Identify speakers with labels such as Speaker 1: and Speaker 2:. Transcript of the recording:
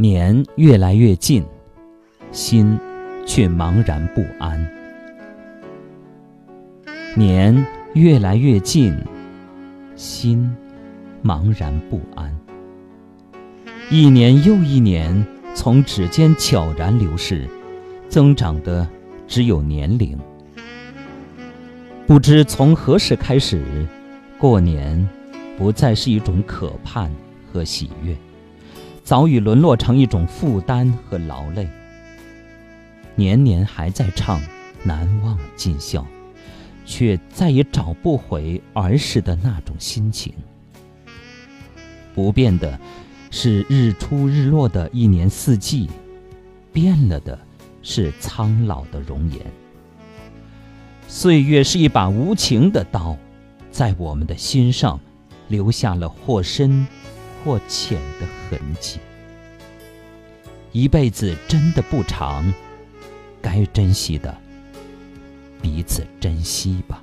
Speaker 1: 年越来越近，心却茫然不安。年越来越近，心茫然不安。一年又一年从指尖悄然流逝，增长的只有年龄。不知从何时开始，过年不再是一种可盼和喜悦，早已沦落成一种负担和劳累。年年还在唱难忘今宵，却再也找不回儿时的那种心情。不变的。是日出日落的一年四季，变了的是苍老的容颜。岁月是一把无情的刀，在我们的心上留下了或深或浅的痕迹。一辈子真的不长，该珍惜的，彼此珍惜吧。